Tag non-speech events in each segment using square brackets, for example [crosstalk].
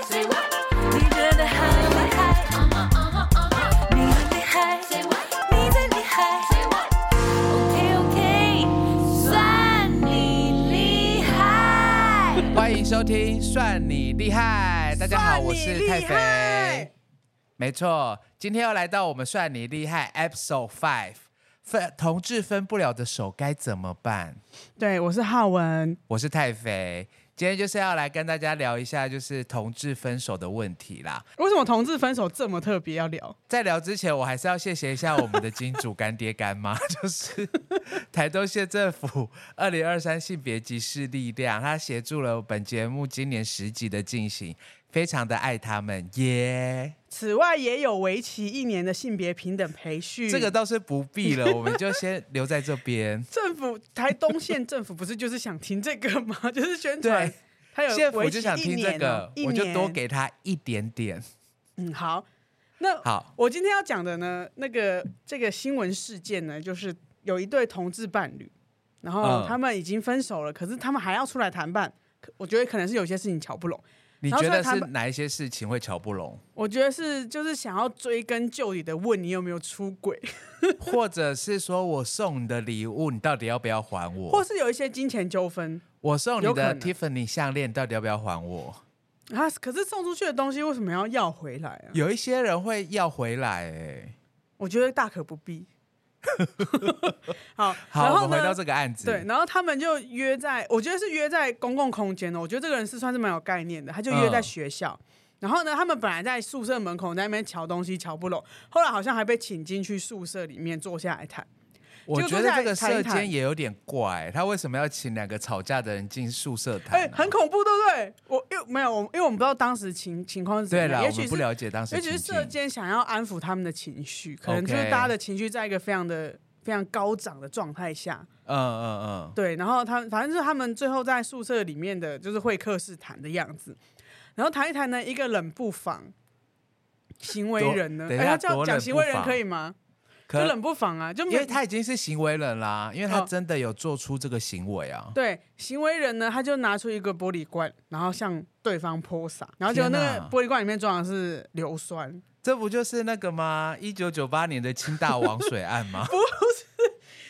欢迎收听《算你厉害》，大家好，我是太肥。没错，今天要来到我们《算你厉害》Episode Five，分同志分不了的手该怎么办？对，我是浩文，我是太肥。今天就是要来跟大家聊一下，就是同志分手的问题啦。为什么同志分手这么特别要聊？在聊之前，我还是要谢谢一下我们的金主干爹干妈，[laughs] 就是台东县政府二零二三性别歧视力量，他协助了本节目今年十集的进行，非常的爱他们耶。此外，也有为期一年的性别平等培训，这个倒是不必了，我们就先留在这边。[laughs] 政府台东县政府不是就是想听这个吗？就是宣传，他有县府就想听这个，我就多给他一点点。嗯，好，那好，我今天要讲的呢，那个这个新闻事件呢，就是有一对同志伴侣，然后他们已经分手了，嗯、可是他们还要出来谈判，我觉得可能是有些事情瞧不拢。你觉得是哪一些事情会瞧不拢？我觉得是就是想要追根究底的问你有没有出轨，[laughs] 或者是说我送你的礼物，你到底要不要还我？或是有一些金钱纠纷，我送你的 Tiffany 项链到底要不要还我？啊，可是送出去的东西为什么要要回来啊？有一些人会要回来，哎，我觉得大可不必。[laughs] 好，[laughs] 好，然后我们回到这个案子。对，然后他们就约在，我觉得是约在公共空间哦。我觉得这个人是算是蛮有概念的，他就约在学校。嗯、然后呢，他们本来在宿舍门口在那边瞧东西，瞧不拢，后来好像还被请进去宿舍里面坐下来谈。我觉得这个射间也有点怪，他为什么要请两个吵架的人进宿舍谈？哎，很恐怖，对不对？我因为没有，我因为我们不知道当时情情况是怎么样，也许不了解当时，也许是射间想要安抚他们的情绪，可能就是大家的情绪在一个非常的非常高涨的状态下。嗯嗯嗯，对。然后他反正就是他们最后在宿舍里面的就是会客室谈的样子，然后谈一谈呢，一个冷不防行为人呢，哎，要叫讲行为人可以吗？可就冷不防啊，就因为他已经是行为人啦，因为他真的有做出这个行为啊。哦、对，行为人呢，他就拿出一个玻璃罐，然后向对方泼洒，然后就那个玻璃罐里面装的是硫酸。这不就是那个吗？一九九八年的清大王水案吗？[laughs] 不是，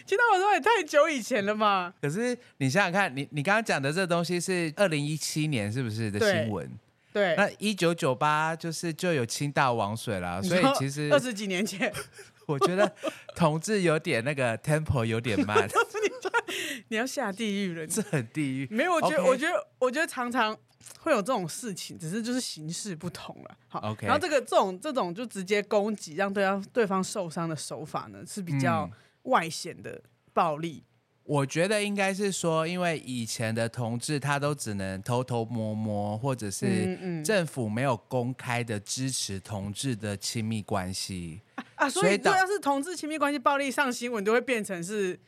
清大王水案也太久以前了嘛。[laughs] 可是你想想看，你你刚刚讲的这东西是二零一七年是不是的新闻？对，那一九九八就是就有清大王水了，所以其实二十几年前。我觉得同志有点那个 tempo 有点慢，[laughs] 你要下地狱了，这很地狱。没有，我觉得.我觉得，我觉得常常会有这种事情，只是就是形式不同了。好，OK。然后这个这种这种就直接攻击，让对方对方受伤的手法呢是比较外显的暴力。嗯我觉得应该是说，因为以前的同志他都只能偷偷摸摸，或者是政府没有公开的支持同志的亲密关系啊，啊，所以只要是同志亲密关系暴力上新闻，都会变成是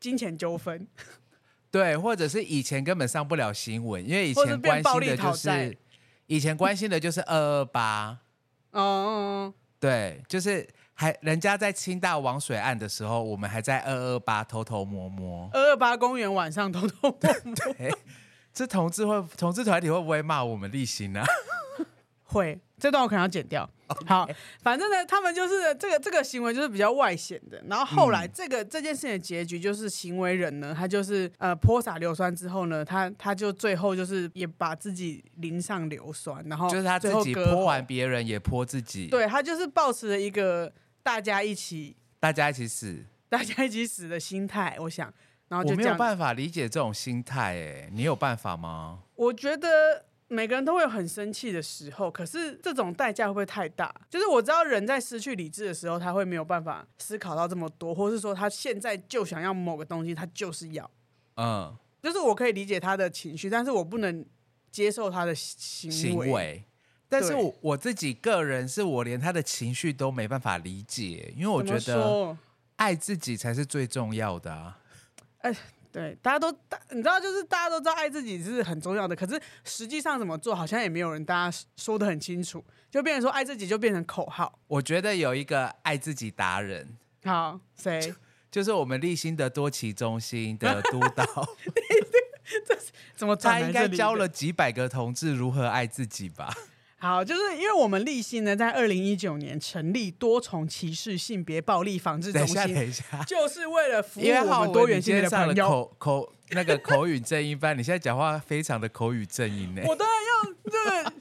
金钱纠纷，[laughs] 对，或者是以前根本上不了新闻，因为以前关心的就是以前关心的就是二二八，[laughs] 哦，对，就是。还人家在清大王水案的时候，我们还在二二八偷偷摸摸。二二八公园晚上偷偷摸摸。[laughs] 对，这同志会同志团体会不会骂我们立新呢？会，这段我可能要剪掉。[laughs] 好，反正呢，他们就是这个这个行为就是比较外显的。然后后来这个、嗯、这件事情的结局就是行为人呢，他就是呃泼洒硫酸之后呢，他他就最后就是也把自己淋上硫酸，然后就是他自己泼完别人也泼自己。对，他就是抱持了一个。大家一起，大家一起死，大家一起死的心态，我想，然后就我没有办法理解这种心态，哎，你有办法吗？我觉得每个人都会有很生气的时候，可是这种代价会不会太大？就是我知道人在失去理智的时候，他会没有办法思考到这么多，或是说他现在就想要某个东西，他就是要，嗯，就是我可以理解他的情绪，但是我不能接受他的行为。行为但是我我自己个人是我连他的情绪都没办法理解，因为我觉得爱自己才是最重要的啊。哎，对，大家都大，你知道，就是大家都知道爱自己是很重要的，可是实际上怎么做，好像也没有人大家说的很清楚，就变成说爱自己就变成口号。我觉得有一个爱自己达人，好，谁？就是我们立新的多奇中心的督导。[laughs] 这是怎么转他应该教了几百个同志如何爱自己吧？好，就是因为我们立信呢，在二零一九年成立多重歧视性别暴力防治中等一下，等心，一下，就是为了服务我们多元性今天上的朋友。口口那个口语正音班，你现在讲话非常的口语正音呢。我当然要这个，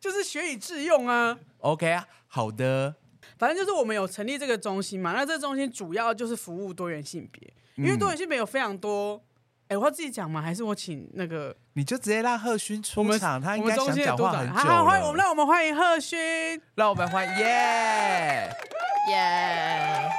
就是学以致用啊。OK 啊，好的，反正就是我们有成立这个中心嘛，那这个中心主要就是服务多元性别，因为多元性别有非常多。哎、我要自己讲吗？还是我请那个你就直接让贺勋出场，他应该想讲话很久好好欢迎我们，了。让我们欢迎贺勋。让我们欢迎耶！[laughs] 耶！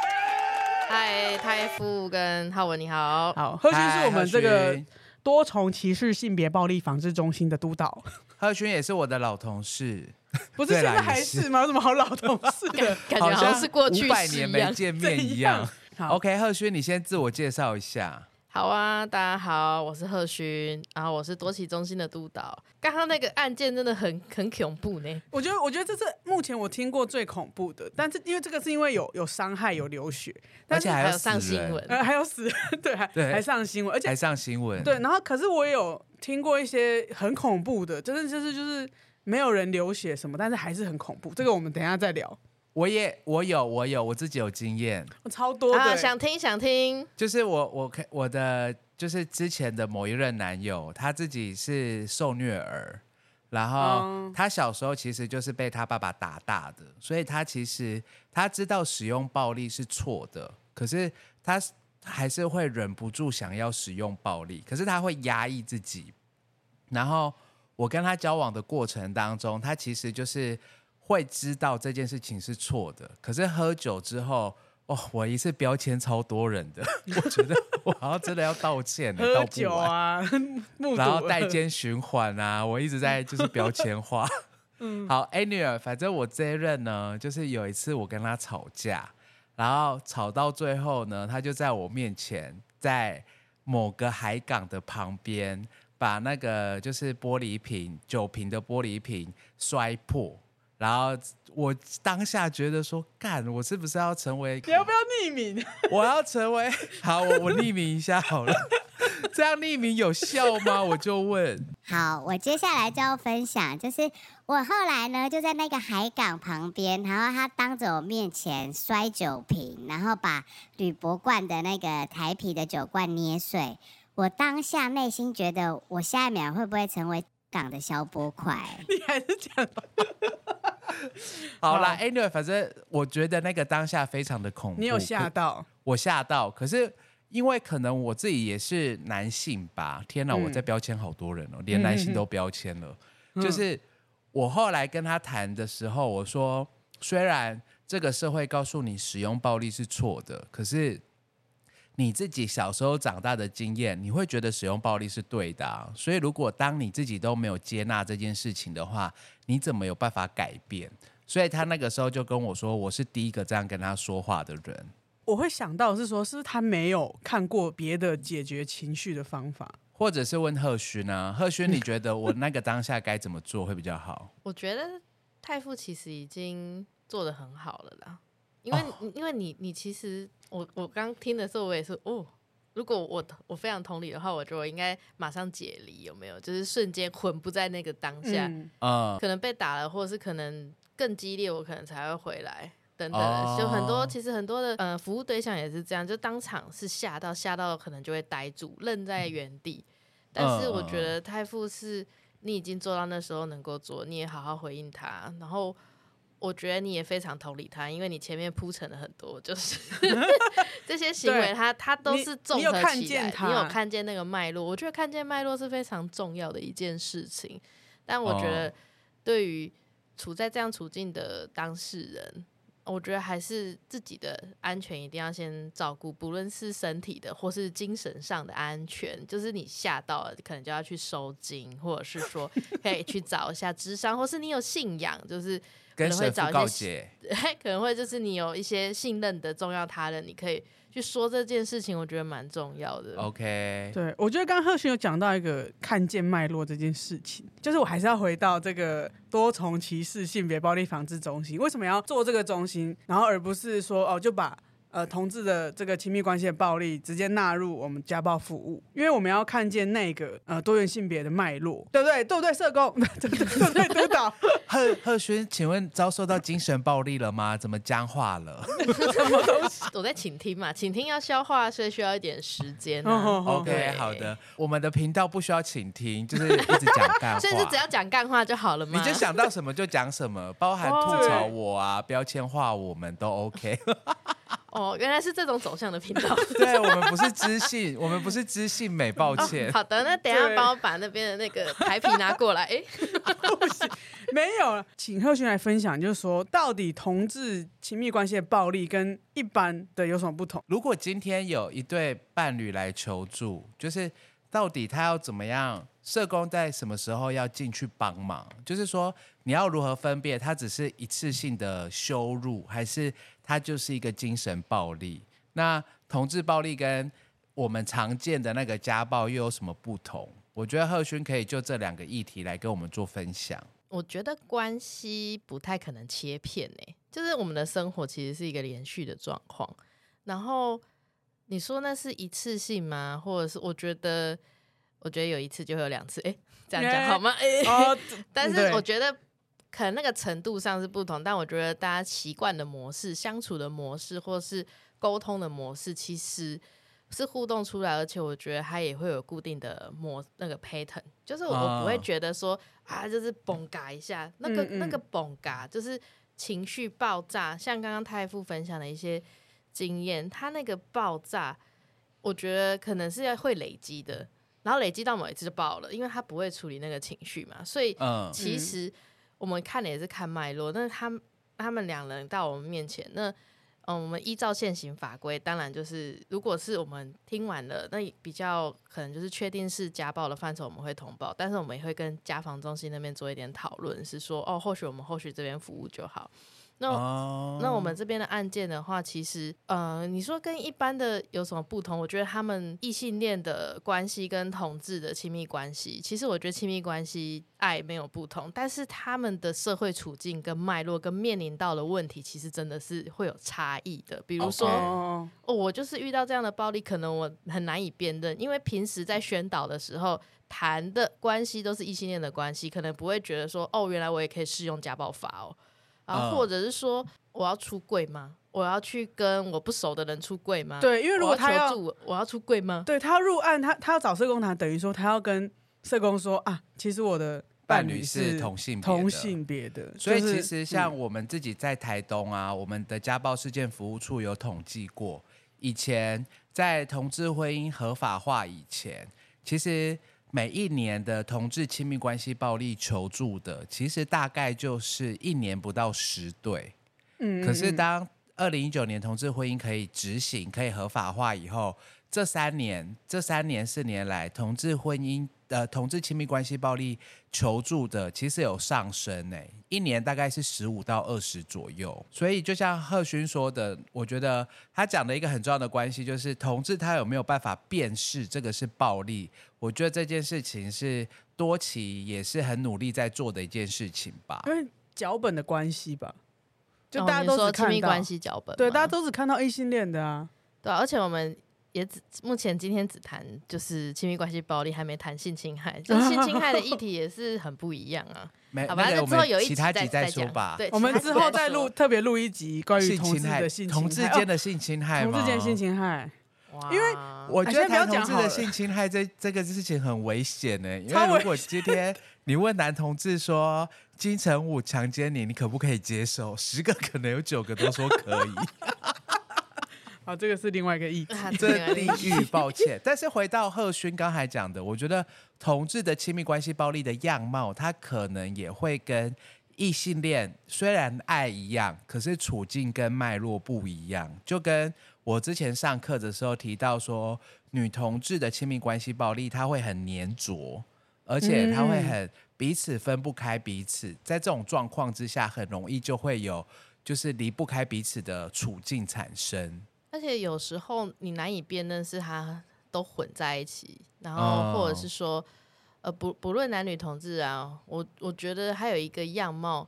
嗨，泰夫跟浩文你好。好，贺勋是我们这嗨个多重歧视性别暴力防治中心的督导，贺勋也是我的老同事，[laughs] 不是现在还是是吗？有什么好老同事的？感觉好像是过去五百年没。见 [laughs] 面一样。好 OK，贺勋，你先自我介绍一下。好啊，大家好，我是贺勋，然后我是多奇中心的督导。刚刚那个案件真的很很恐怖呢。我觉得，我觉得这是目前我听过最恐怖的，但是因为这个是因为有有伤害、有流血，但是而且还有上新闻，呃还有死，[laughs] 对，还对还上新闻，而且还上新闻。对，然后可是我也有听过一些很恐怖的，真的就是就是没有人流血什么，但是还是很恐怖。这个我们等一下再聊。我也我有我有我自己有经验，我超多的、啊，想听想听。就是我我可我的就是之前的某一任男友，他自己是受虐儿，然后嗯他小时候其实就是被他爸爸打大的，所以他其实他知道使用暴力是错的，可是他还是会忍不住想要使用暴力，可是他会压抑自己。然后我跟他交往的过程当中，他其实就是会知道这件事情是错的，可是喝酒之后。哦，我一次标签超多人的，[laughs] 我觉得我好像真的要道歉喝。酒啊，[laughs] 然后代间循环啊，我一直在就是标签化。[laughs] 嗯，好，anyway，反正我这一任呢，就是有一次我跟他吵架，然后吵到最后呢，他就在我面前，在某个海港的旁边，把那个就是玻璃瓶、酒瓶的玻璃瓶摔破。然后我当下觉得说，干，我是不是要成为？你要不要匿名？[laughs] 我要成为好，我我匿名一下好了，[laughs] 这样匿名有效吗？[laughs] 我就问。好，我接下来就要分享，就是我后来呢，就在那个海港旁边，然后他当着我面前摔酒瓶，然后把铝箔罐的那个台啤的酒罐捏碎。我当下内心觉得，我下一秒会不会成为港的消波块？[laughs] 你还是讲 [laughs] 好啦，anyway，反正我觉得那个当下非常的恐怖。你有吓到？我吓到，可是因为可能我自己也是男性吧。天哪，嗯我在标签好多人哦，连男性都标签了。就是我后来跟他谈的时候，我说，虽然这个社会告诉你使用暴力是错的，可是你自己小时候长大的经验，你会觉得使用暴力是对的啊。所以如果当你自己都没有接纳这件事情的话，你怎么有办法改变？所以他那个时候就跟我说，我是第一个这样跟他说话的人。我会想到是说，是不是他没有看过别的解决情绪的方法？或者是问贺勋呢？贺勋，你 [laughs] 觉得我那个当下该怎么做会比较好？我觉得太傅其实已经做的很好了啦，因为、哦因为你你其实我我刚听的时候我也是哦，如果我我非常同理的话，我觉得我应该马上解离，有没有？就是瞬间魂不在那个当下，可能被打了，或者是可能更激烈，我可能才会回来。等等，哦就很多，其实很多的呃服务对象也是这样，就当场是吓到吓到，可能就会呆住，愣在原地。但是我觉得太傅是你已经做到那时候能够做，你也好好回应他，然后我觉得你也非常同理他，因为你前面铺陈了很多，就是 [laughs] 这些行为他他都是综合起来，你有看见那个脉络，我觉得看见脉络是非常重要的一件事情。但我觉得哦对于处在这样处境的当事人，我觉得还是自己的安全一定要先照顾，不论是身体的或是精神上的安全。就是你吓到了，可能就要去收惊，或者是说可以去找一下智商，或是你有信仰，就是可能会找一些。[laughs] 可能会就是你有一些信任的重要他人，你可以去说这件事情，我觉得蛮重要的。OK，对，我觉得刚刚贺勋有讲到一个看见脉络这件事情，就是我还是要回到这个多重歧视性别暴力防治中心，为什么要做这个中心，然后而不是说哦就把呃同志的这个亲密关系的暴力直接纳入我们家暴服务，因为我们要看见那个呃多元性别的脉络，对不对？对不对？社工，[laughs] 对对对，督导。[laughs] 贺贺勋，请问遭受到精神暴力了吗？怎么僵化了？[laughs] 什么东西？我在倾听嘛，倾听要消化，所以需要一点时间、OK，好的，我们的频道不需要倾听，就是一直讲干话，所以是只要讲干话就好了吗？你就想到什么就讲什么，包含吐槽我啊、标签化我们都 OK。哦，原来是这种走向的频道。[laughs] 对，我们不是知性，我们不是知性美，抱歉。哦、好的，那等一下帮我把那边的那个台皮拿过来。[laughs] 哎，没有了，请贺勋来分享，就是说到底同志亲密关系的暴力跟一般的有什么不同？如果今天有一对伴侣来求助，就是到底他要怎么样？社工在什么时候要进去帮忙？就是说，你要如何分辨他只是一次性的羞辱，还是他就是一个精神暴力？那同志暴力跟我们常见的那个家暴又有什么不同？我觉得贺勋可以就这两个议题来跟我们做分享。我觉得关系不太可能切片诶、欸，就是我们的生活其实是一个连续的状况。然后你说那是一次性吗？或者是我觉得？我觉得有一次就会有两次，哎，这样讲好吗？哎，哦，[laughs] 但是我觉得可能那个程度上是不同，但我觉得大家习惯的模式、相处的模式，或是沟通的模式，其实是互动出来，而且我觉得它也会有固定的模那个 pattern，就是我不会觉得说啊，就是崩嘎一下，那个那个崩嘎就是情绪爆炸，像刚刚太傅分享的一些经验，他那个爆炸，我觉得可能是要会累积的。然后累积到某一次就爆了，因为他不会处理那个情绪嘛，所以其实我们看的也是看脉络。那他他们两人到我们面前，那嗯，我们依照现行法规，当然就是如果是我们听完了，那比较可能就是确定是家暴的范畴，我们会通报。但是我们也会跟家防中心那边做一点讨论，是说哦，或许我们后续这边服务就好。那、oh. 那我们这边的案件的话，其实呃，你说跟一般的有什么不同？我觉得他们异性恋的关系跟同志的亲密关系，其实我觉得亲密关系爱没有不同，但是他们的社会处境跟脉络跟面临到的问题，其实真的是会有差异的。比如说.哦，我就是遇到这样的暴力，可能我很难以辨认，因为平时在宣导的时候谈的关系都是异性恋的关系，可能不会觉得说，哦，原来我也可以适用家暴法哦。啊，或者是说我要出柜吗？我要去跟我不熟的人出柜吗？对，因为如果他要，我要，我要出柜吗？对，他要入案，他他要找社工谈，等于说他要跟社工说啊，其实我的伴侣是同性同性别的。所以其实像我们自己在台东啊，我们的家暴事件服务处有统计过，以前在同志婚姻合法化以前，其实。每一年的同志亲密关系暴力求助的，其实大概就是一年不到十对。嗯，可是当二零一九年同志婚姻可以执行、可以合法化以后，这三年、这三年四年来，同志婚姻。呃，同志亲密关系暴力求助的其实有上升诶，一年大概是十五到二十左右。所以就像贺勋说的，我觉得他讲的一个很重要的关系就是同志他有没有办法辨识这个是暴力？我觉得这件事情是多奇也是很努力在做的一件事情吧。因为脚本的关系吧，就大家都是亲密关系脚本，对，大家都只看到异性恋的啊，对啊，而且我们。也只目前今天只谈就是亲密关系暴力，还没谈性侵害。就性侵害的议题也是很不一样啊。[laughs] 没，好吧，那之后有一集再再说吧。对，我们之后再录特别录一集关于同志的性侵害，[laughs] 同志间的性侵害，同志间性侵害。哇，因为我觉得同志的性侵害这这个事情很危险呢。因为如果今天 [laughs] 你问男同志说金城武强奸你，你可不可以接受？十个可能有九个都说可以。啊，这个是另外一个议题，这个地狱，抱歉。但是回到贺勋刚才讲的，我觉得同志的亲密关系暴力的样貌，它可能也会跟异性恋虽然爱一样，可是处境跟脉络不一样。就跟我之前上课的时候提到说，女同志的亲密关系暴力，它会很黏着，而且它会很彼此分不开彼此，在这种状况之下，很容易就会有就是离不开彼此的处境产生。而且有时候你难以辨认是他都混在一起，然后或者是说，哦、呃不不论男女同志啊，我我觉得还有一个样貌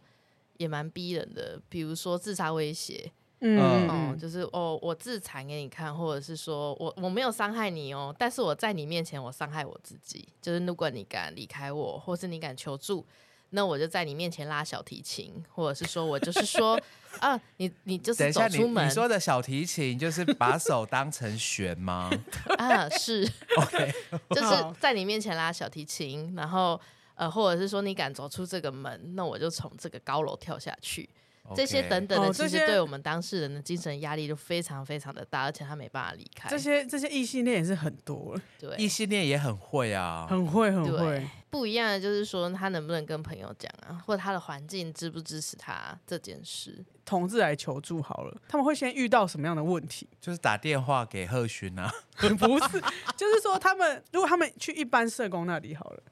也蛮逼人的，比如说自杀威胁，嗯哦嗯，就是哦，我自残给你看，或者是说我我没有伤害你哦，但是我在你面前我伤害我自己。就是如果你敢离开我，或是你敢求助，那我就在你面前拉小提琴，或者是说我就是说啊，你你就是等一下，你走出门你说的小提琴就是把手当成弦吗 [laughs] 啊，是？OK，[laughs] 就是在你面前拉小提琴，然后呃，或者是说你敢走出这个门，那我就从这个高楼跳下去。这些等等的，其实对我们当事人的精神压力都非常非常的大，而且他没办法离开。这些这些异性恋也是很多了，对异性恋也很会啊，很会很对会。不一样的就是说，他能不能跟朋友讲啊，或者他的环境支不支持他这件事。同志来求助好了，他们会先遇到什么样的问题？[laughs] 就是打电话给贺勋啊。[laughs] 不是，就是说他们如果他们去一般社工那里好了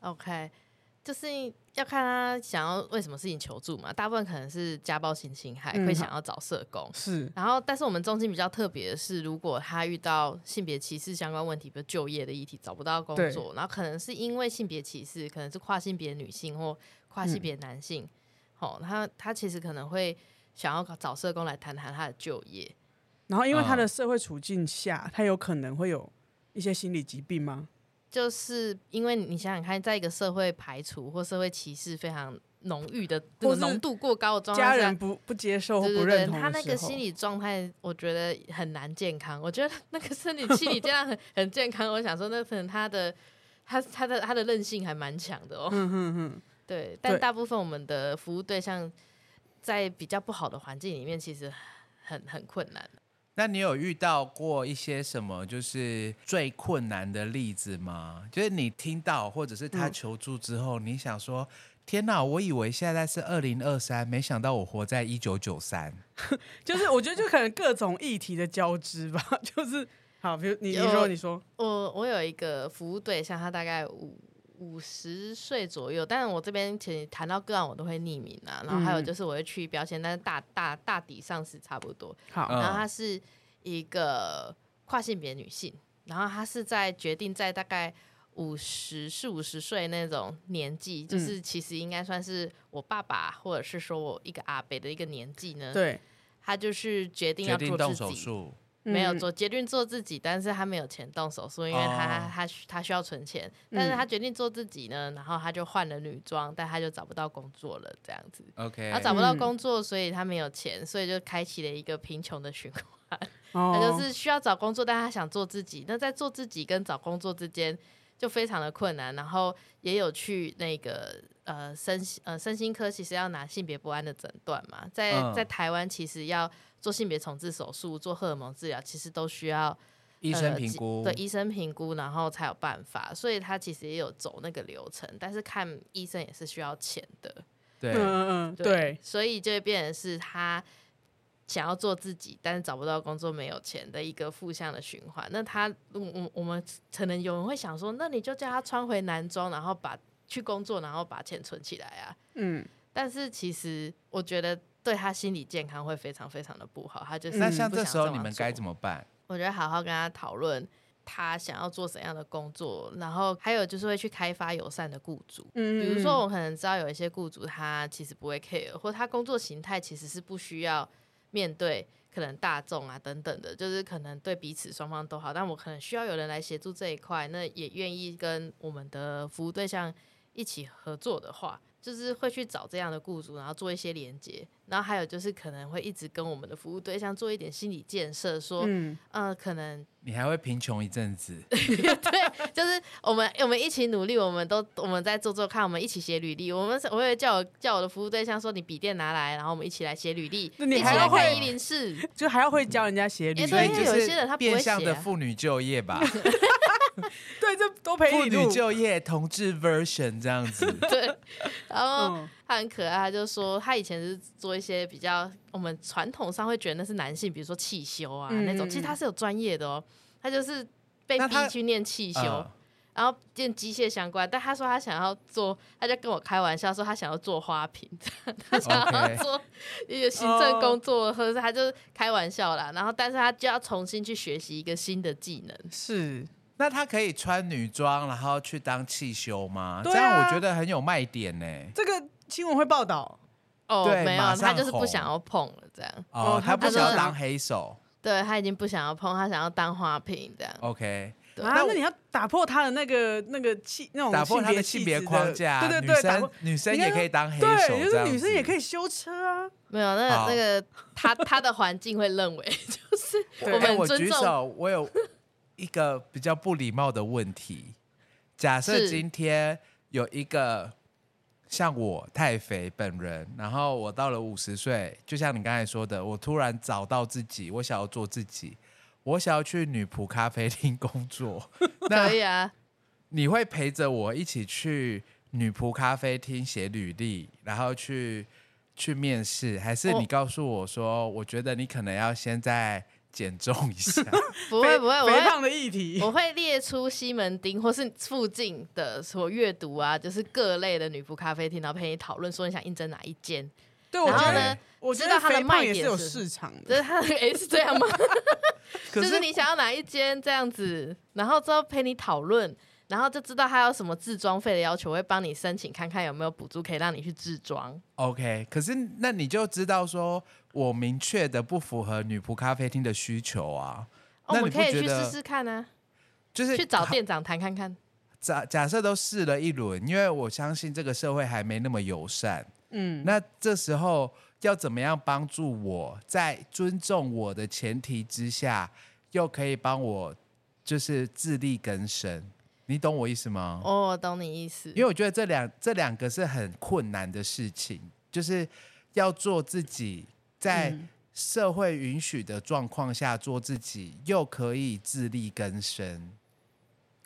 ，OK，就是要看他想要为什么事情求助嘛。大部分可能是家暴性侵害，嗯会想要找社工。是然后，但是我们中心比较特别的是，如果他遇到性别歧视相关问题，比如就业的议题，找不到工作，然后可能是因为性别歧视，可能是跨性别女性或跨性别男性，哦、他他其实可能会想要找社工来谈谈他的就业。然后因为他的社会处境下，他有可能会有一些心理疾病吗？就是因为你想想看，在一个社会排除或社会歧视非常浓郁的这个或浓度过高的状态下，家人不不接受对对对，不认同他那个心理状态，我觉得很难健康。我觉得那个身体心理健康很很健康。我想说，那可能他的他他的他的韧性还蛮强的哦。嗯嗯嗯，对，但大部分我们的服务对象在比较不好的环境里面，其实很很困难。那你有遇到过一些什么就是最困难的例子吗？就是你听到或者是他求助之后，你想说：“天哪，我以为现在是二零二三，没想到我活在一九九三。[laughs] 就是我觉得就可能各种议题的交织吧，[laughs] 就是好，比如你你有说你说，我我有一个服务对象，他大概五五十岁左右，但是我这边其实谈到个案，我都会匿名啊。然后还有就是我会去标签，但是大大大抵上是差不多。好，嗯然后她是一个跨性别女性，然后她是在决定在大概五十四五十岁那种年纪，就是其实应该算是我爸爸或者是说我一个阿伯的一个年纪呢。，对，她就是决定要做自己。手术，嗯没有做，决定做自己，但是他没有钱动手术，因为他、哦。他他需要存钱，但是他决定做自己呢，然后他就换了女装，但他就找不到工作了，这样子，OK，他找不到工作，所以他没有钱，所以就开启了一个贫穷的循环，哦。[laughs] 他就是需要找工作，但他想做自己，那在做自己跟找工作之间就非常的困难，然后也有去那个呃身呃身心科，其实要拿性别不安的诊断嘛，在、嗯。在台湾其实要做性别重置手术、做荷尔蒙治疗，其实都需要医生呃评估，对医生评估，然后才有办法，所以他其实也有走那个流程，但是看医生也是需要钱的，对嗯嗯嗯，对，所以就会变成是他想要做自己，但是找不到工作，没有钱的一个负向的循环。那他，我我我们可能有人会想说，那你就叫他穿回男装，然后把去工作，然后把钱存起来啊。嗯，但是其实我觉得对他心理健康会非常非常的不好，他就是那像这时候你们该怎么办？我觉得好好跟他讨论他想要做怎样的工作，然后还有就是会去开发友善的雇主。嗯比如说，我可能知道有一些雇主他其实不会 care，或他工作形态其实是不需要面对可能大众啊等等的，就是可能对彼此双方都好，但我可能需要有人来协助这一块，那也愿意跟我们的服务对象一起合作的话，就是会去找这样的雇主，然后做一些连接，然后还有就是可能会一直跟我们的服务对象做一点心理建设，说，嗯，呃，可能你还会贫穷一阵子，[laughs] 对，就是我们我们一起努力，我们都我们在做做看，我们一起写履历。我们我会叫我叫我的服务对象说，你笔电拿来，然后我们一起来写履历，那你一起还要会来看一零四。就还要会教人家写履哎历，对因为有所以就是些人他不会变相的妇女就业吧，[laughs] [laughs] [laughs] 对，这多陪妇女你录，就业同志 version 这样子。[laughs] 对，然后嗯他很可爱，他就说他以前是做一些比较我们传统上会觉得那是男性，比如说汽修啊、嗯那种，其实他是有专业的哦，他就是被那他逼去念汽修。嗯然后念机械相关，但他说他想要做，他就跟我开玩笑说他想要做花瓶，[laughs] 他想要 OK 做一个行政工作，或者是他就是开玩笑啦。然后，但是他就要重新去学习一个新的技能。是那他可以穿女装，然后去当汽修吗？对啊这样我觉得很有卖点呢。这个新闻会报道，哦，对没有，马上他就是不红想要碰了，这样。哦，他不想要当黑手。对他已经不想要碰，他想要当花瓶这样。OK，对啊，那你要打破他的那个那个气那种打破他的性别气质框架，对对对，女生打破女生也可以当黑手，对，就是女生也可以修车啊。没有，那好那个他 [laughs] 他的环境会认为，[laughs] 就是我哎，我们尊重。举手，我有一个比较不礼貌的问题。假设今天有一个像我太肥本人，然后我到了五十岁，就像你刚才说的，我突然找到自己，我想要做自己，我想要去女仆咖啡厅工作，那 [laughs] 可以啊，你会陪着我一起去女仆咖啡厅写履历，然后去去面试，还是你告诉我说，我觉得你可能要先再减重一下？[laughs] [laughs] 不会不会，我会肥胖的议题。我会列出西门町或是附近的所阅读啊，就是各类的女仆咖啡厅，然后陪你讨论说你想应征哪一间。对，我觉得然后呢，我觉知道它的卖也是有市场的。[laughs] 就是他哎是这样吗？就是你想要哪一间这样子，然后之后陪你讨论，然后就知道他有什么自装费的要求，我会帮你申请看看有没有补助可以让你去自装。OK，可是那你就知道说我明确的不符合女仆咖啡厅的需求啊。那你们可以去试试看啊，就是去找店长谈看看。假假设都试了一轮，因为我相信这个社会还没那么友善。嗯，那这时候要怎么样帮助我在尊重我的前提之下，又可以帮我就是自力更生？你懂我意思吗？哦，我懂你意思。因为我觉得这两这两个是很困难的事情，就是要做自己，在嗯社会允许的状况下做自己，又可以自力更生。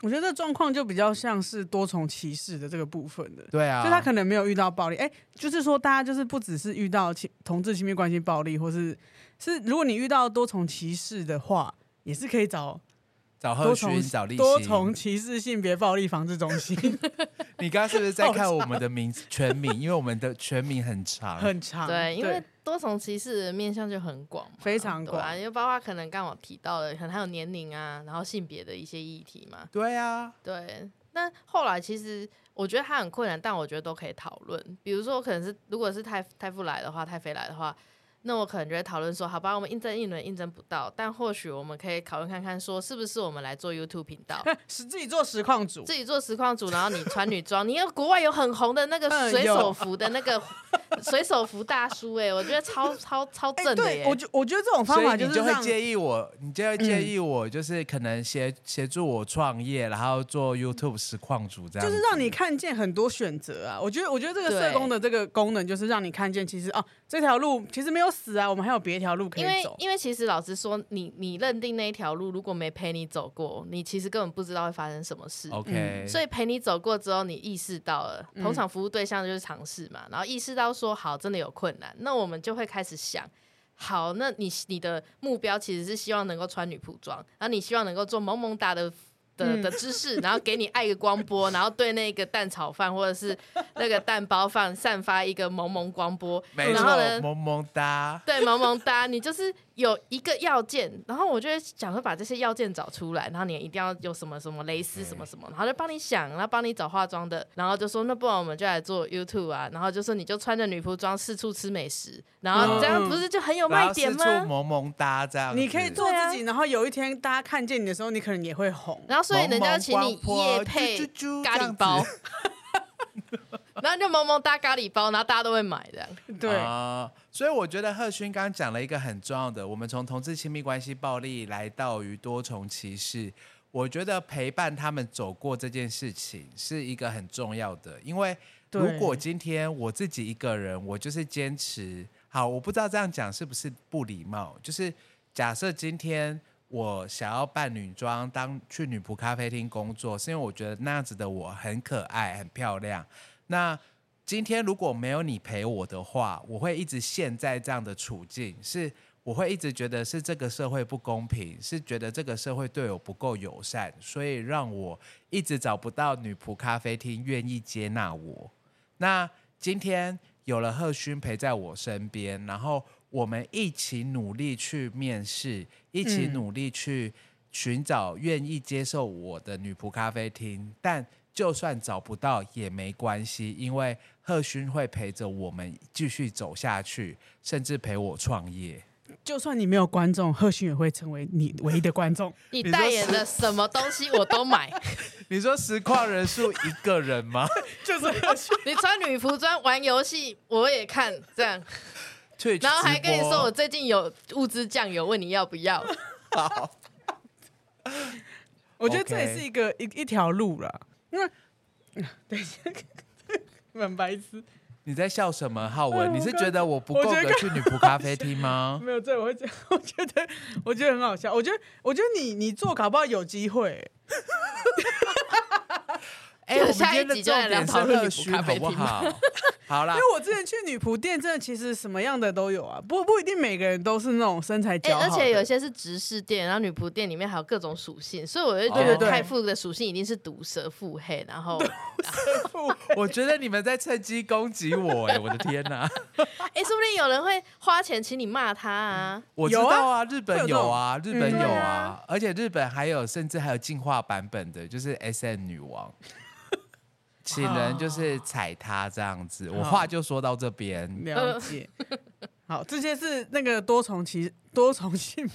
我觉得这状况就比较像是多重歧视的这个部分的。对啊，就他可能没有遇到暴力，哎、就是说大家就是不只是遇到亲同志亲密关系暴力，或是是如果你遇到多重歧视的话，也是可以找找贺多重、找立多新。重歧视性别暴力防治中心，[laughs] 你刚刚是不是在看 [laughs] 我们的名全名？因为我们的全名很长。很长，对，因为多重歧视的面向就很广，非常广因为包括可能刚刚我提到的，可能还有年龄啊，然后性别的一些议题嘛。对啊，对，那后来其实我觉得它很困难，但我觉得都可以讨论。比如说，可能是如果是太太傅来的话，太妃来的话，那我可能就会讨论说，好吧，我们应征一轮应征不到，但或许我们可以讨论看看，说是不是我们来做 YouTube 频道，[laughs] 是自己做实况组自，己做实况组，然后你穿女装，你有国外有很红的那个水手服的那个水手服大叔、哎，我觉得超超超哎、正的耶对，。我觉我觉得这种方法就是你就会介意我，你就会介意我，就是可能协协助我创业，然后做 YouTube 实况主这样。就是让你看见很多选择啊！我觉得，我觉得这个社工的这个功能就是让你看见，其实哦，这条路其实没有死啊，我们还有别条路可以走。因为因为其实老实说，你你认定那一条路如果没陪你走过，你其实根本不知道会发生什么事。OK，、所以陪你走过之后，你意识到了，通常服务对象就是尝试嘛，然后意识到说好，真的有困难，那我们就会开始想，好，那你你的目标其实是希望能够穿女仆装，然后你希望能够做萌萌哒的。的的知识，然后给你爱一个光波，然后对那个蛋炒饭或者是那个蛋包饭散发一个萌萌光波，没错，然后呢，萌萌哒。对，萌萌哒，你就是有一个要件，然后我就会想说把这些要件找出来，然后你一定要有什么什么蕾丝什么什么，然后就帮你想，然后帮你找化妆的，然后就说那不然我们就来做 YouTube 啊，然后就说你就穿着女仆装四处吃美食，然后这样不是就很有卖点然后四？萌萌哒这样，你可以做自己，然后有一天大家看见你的时候，你可能也会红。然后所以人家请你夜配咖喱包，[laughs] 然后就萌萌哒咖喱包，然后大家都会买这样。对，啊所以我觉得贺勋刚刚讲了一个很重要的，我们从同志亲密关系暴力来到于多重歧视，我觉得陪伴他们走过这件事情是一个很重要的，因为如果今天我自己一个人，我就是坚持好，我不知道这样讲是不是不礼貌，就是假设今天我想要扮女装，当去女仆咖啡厅工作，是因为我觉得那样子的我很可爱、很漂亮，那。今天如果没有你陪我的话，我会一直陷在这样的处境，是我会一直觉得是这个社会不公平，是觉得这个社会对我不够友善，所以让我一直找不到女仆咖啡厅愿意接纳我。那今天有了贺勋陪在我身边，然后我们一起努力去面试，一起努力去寻找愿意接受我的女仆咖啡厅，但就算找不到也没关系，因为贺勋会陪着我们继续走下去，甚至陪我创业。就算你没有观众，贺勋也会成为你唯一的观众。[laughs] 你代言的什么东西我都买。[laughs] 你说实况人数一个人吗？[laughs] 就是。你穿女服装玩游戏，我也看这样。然后还跟你说，我最近有物资酱油，问你要不要？好，我觉得这也是一个 Okay. 一一条路了，因为 [laughs] 等一下，[laughs] 蛮白痴。你在笑什么，浩文？你是觉得我不够格去女仆咖啡厅吗？[laughs] 没有，这我会讲。我觉得，我觉得很好笑。我觉得，我觉得你你做搞不好有机会。哎，我们今天的重点是赫勋，好不好？[laughs] 好啦，因为我之前去女仆店，真的其实什么样的都有啊，不不一定每个人都是那种身材姣好，而且有些是直视店，然后女仆店里面还有各种属性，所以我就觉得太傅的属性一定是毒舌腹黑，然后，我觉得你们在趁机攻击我，哎，我的天哪！[laughs] 哎，说不定有人会花钱请你骂他啊！我知道啊，日本有啊，日本有啊，而且日本还有，甚至还有进化版本的，就是 SM 女王。请人就是踩他这样子，我话就说到这边。了解。好，这些是那个多重歧多重性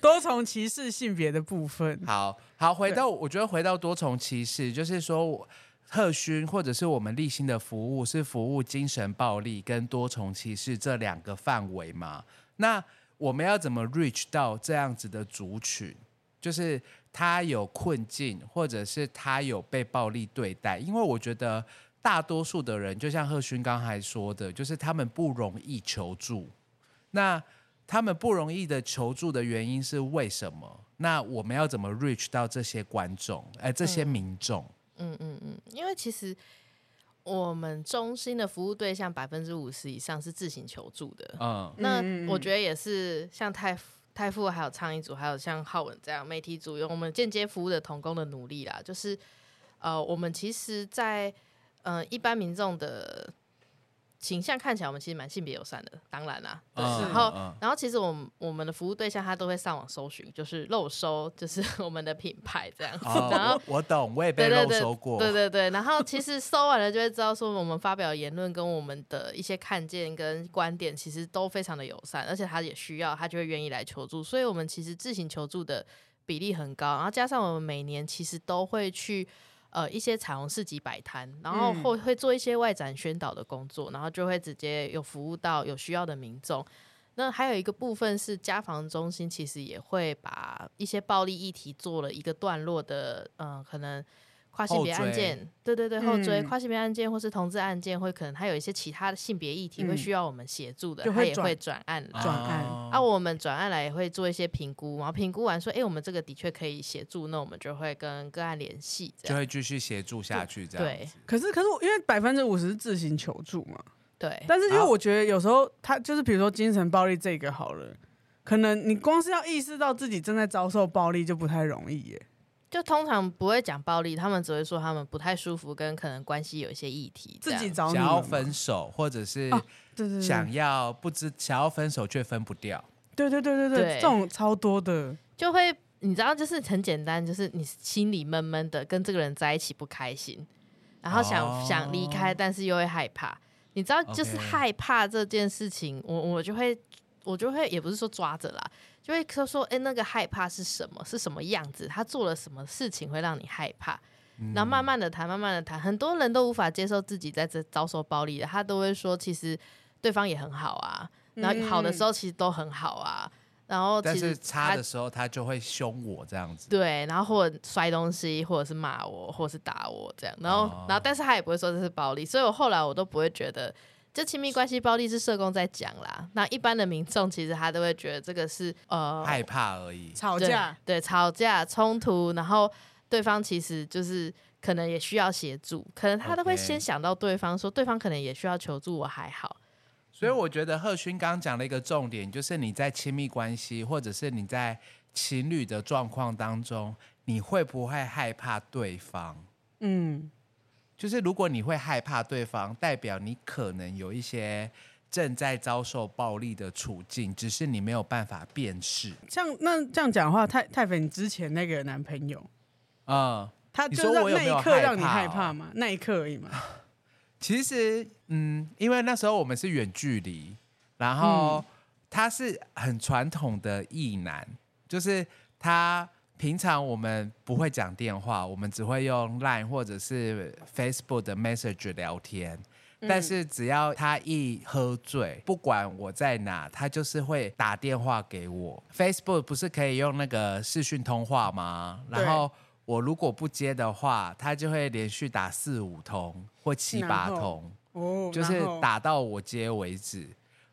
多重歧视性别的部分。好好回到，我觉得回到多重歧视，就是说特勋或者是我们立新的服务是服务精神暴力跟多重歧视这两个范围嘛？那我们要怎么 reach 到这样子的族群？就是。他有困境，或者是他有被暴力对待，因为我觉得大多数的人，就像贺勋刚才说的，就是他们不容易求助。那他们不容易的求助的原因是为什么？那我们要怎么 reach 到这些观众，哎，这些民众？嗯嗯嗯，因为其实我们中心的服务对象百分之五十以上是自行求助的。嗯，那我觉得也是像太。太傅还有倡议组，还有像浩文这样媒体组，用我们间接服务的同工的努力啦。就是，呃，我们其实在，在呃一般民众的。形象看起来我们其实蛮性别友善的，当然啦。对，然后，然后其实我们我们的服务对象他都会上网搜寻，就是漏搜，就是 [laughs] 我们的品牌这样子。然后我懂，我也被漏搜过。对对对，然后其实搜完了就会知道说，我们发表言论跟我们的一些看见跟观点，其实都非常的友善，而且他也需要，他就会愿意来求助。所以我们其实自行求助的比例很高，然后加上我们每年其实都会去。呃，一些彩虹市集摆摊，然后会会做一些外展宣导的工作，嗯、然后就会直接有服务到有需要的民众。那还有一个部分是家防中心，其实也会把一些暴力议题做了一个段落的，嗯、呃，可能。跨性别案件，追对对对，后追、嗯、跨性别案件或是同志案件，会可能还有一些其他的性别议题会需要我们协助的，嗯、他也会转案来转案。啊，我们转案来也会做一些评估，然后评估完说，哎、欸，我们这个的确可以协助，那我们就会跟个案联系，就会继续协助下去。这样对，可是可是因为百分之五十是自行求助嘛，对。但是因为我觉得有时候他就是比如说精神暴力这个好了，可能你光是要意识到自己正在遭受暴力就不太容易耶。就通常不会讲暴力，他们只会说他们不太舒服，跟可能关系有一些议题，自己找你想要分手，或者是想要不知想要分手却分不掉。对对对对对，对这种超多的，就会你知道，就是很简单，就是你心里闷闷的，跟这个人在一起不开心，然后想、哦、想离开，但是又会害怕。你知道，就是害怕这件事情我我就会我就会也不是说抓着啦。就会说说，哎，那个害怕是什么？是什么样子？他做了什么事情会让你害怕？嗯、然后慢慢的谈，慢慢的谈，很多人都无法接受自己在这遭受暴力的，他都会说，其实对方也很好啊，然后好的时候其实都很好啊，然后其实但是差的时候他就会凶我这样子，对，然后或者摔东西，或者是骂我，或者是打我这样，然后、哦、然后但是他也不会说这是暴力，所以我后来我都不会觉得。这亲密关系暴力是社工在讲啦，那一般的民众其实他都会觉得这个是呃害怕而已，吵架对，对吵架冲突，然后对方其实就是可能也需要协助，可能他都会先想到对方说对方可能也需要求助，我还好。所以我觉得贺勋刚刚讲了一个重点，就是你在亲密关系或者是你在情侣的状况当中，你会不会害怕对方？嗯。就是如果你会害怕对方，代表你可能有一些正在遭受暴力的处境，只是你没有办法辨识。像那这样讲的话，太太肥，你之前那个男朋友，嗯，他你就是那一刻让你害怕吗？那一刻而已嘛。[laughs] 其实，嗯，因为那时候我们是远距离，然后嗯他是很传统的异男，就是他平常我们不会讲电话，我们只会用 Line 或者是 Facebook 的 Message 聊天。但是只要他一喝醉，不管我在哪，他就是会打电话给我。Facebook 不是可以用那个视讯通话吗？然后我如果不接的话，他就会连续打四五通或七八通，哦，就是打到我接为止。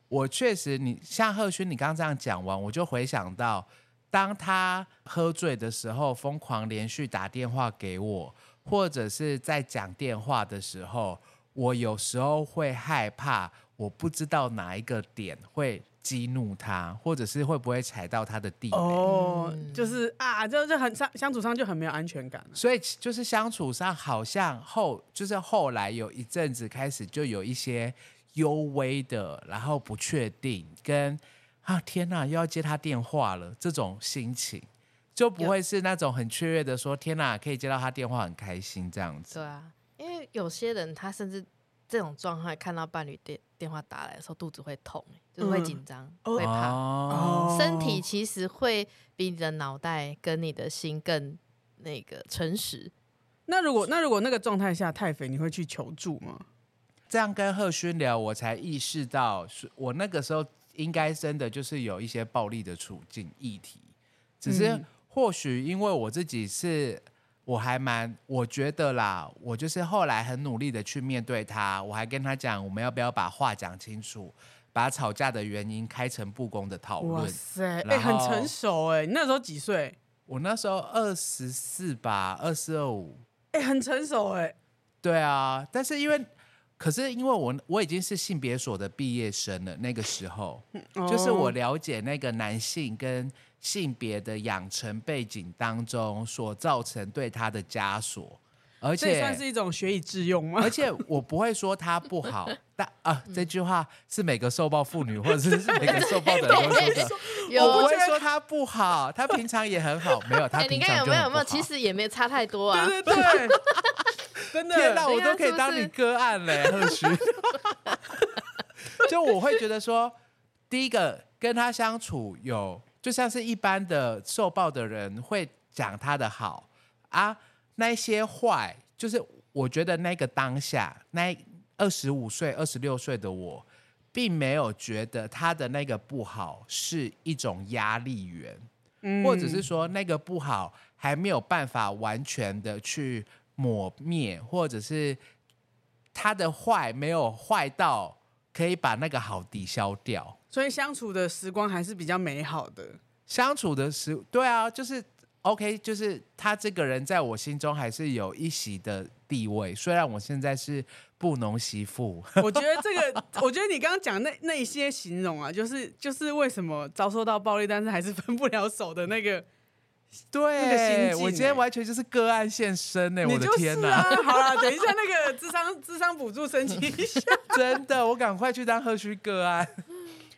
我确实你，你像贺勋，你刚刚这样讲完，我就回想到，当他喝醉的时候，疯狂连续打电话给我，或者是在讲电话的时候。我有时候会害怕，我不知道哪一个点会激怒他，或者是会不会踩到他的地雷。哦，嗯就是啊，就就很相相处上就很没有安全感了。所以就是相处上好像后就是后来有一阵子开始就有一些幽微的，然后不确定跟啊天哪又要接他电话了这种心情，就不会是那种很雀跃的说天哪可以接到他电话很开心这样子。对啊，因为有些人他甚至这种状态看到伴侣电电话打来的时候，肚子会痛，就是会紧张、哦会怕。哦，身体其实会比你的脑袋跟你的心更那个诚实。那如果那如果那个状态下太肥，你会去求助吗？这样跟贺勋聊，我才意识到，是我那个时候应该真的就是有一些暴力的处境议题，只是嗯或许因为我自己是，我还蛮，我觉得啦，我就是后来很努力的去面对他，我还跟他讲，我们要不要把话讲清楚，把吵架的原因开诚布公的讨论。哇塞，哎、很成熟哎、你那时候几岁？我那时候二十四吧，二四二五。哎、很成熟哎、对啊，但是因为，可是因为我我已经是性别所的毕业生了，那个时候，就是我哦了解那个男性跟性别的养成背景当中所造成对他的枷锁，而且算是一种学以致用吗而？且我不会说他不好，[laughs] 但啊，这句话是每个受暴妇女或者是 [laughs] 每个受暴的人都说的。有我不会说他不好，他平常也很好，没有他哎、你平看有没有有没有？其实也没差太多啊。对对对，[laughs] [laughs] 真的。天哪，我都可以当你个案嘞。[laughs] [laughs] 就我会觉得说，第一个跟他相处有，就像是一般的受暴的人会讲他的好啊，那些坏，就是我觉得那个当下，那二十五岁、二十六岁的我，并没有觉得他的那个不好是一种压力源。嗯或者是说那个不好还没有办法完全的去抹灭，或者是他的坏没有坏到可以把那个好抵消掉。所以相处的时光还是比较美好的。相处的时，对啊，就是 OK，就是他这个人在我心中还是有一席的地位，虽然我现在是不农媳妇。[laughs] 我觉得这个，我觉得你刚刚讲那那一些形容啊，就是就是为什么遭受到暴力，但是还是分不了手的那个，[laughs] 对，境我今天欸完全就是个案现身呢、我的天哪！[laughs] 啊。好了，等一下那个智商智商补助申请一下。[laughs] 真的，我赶快去当赫须个案。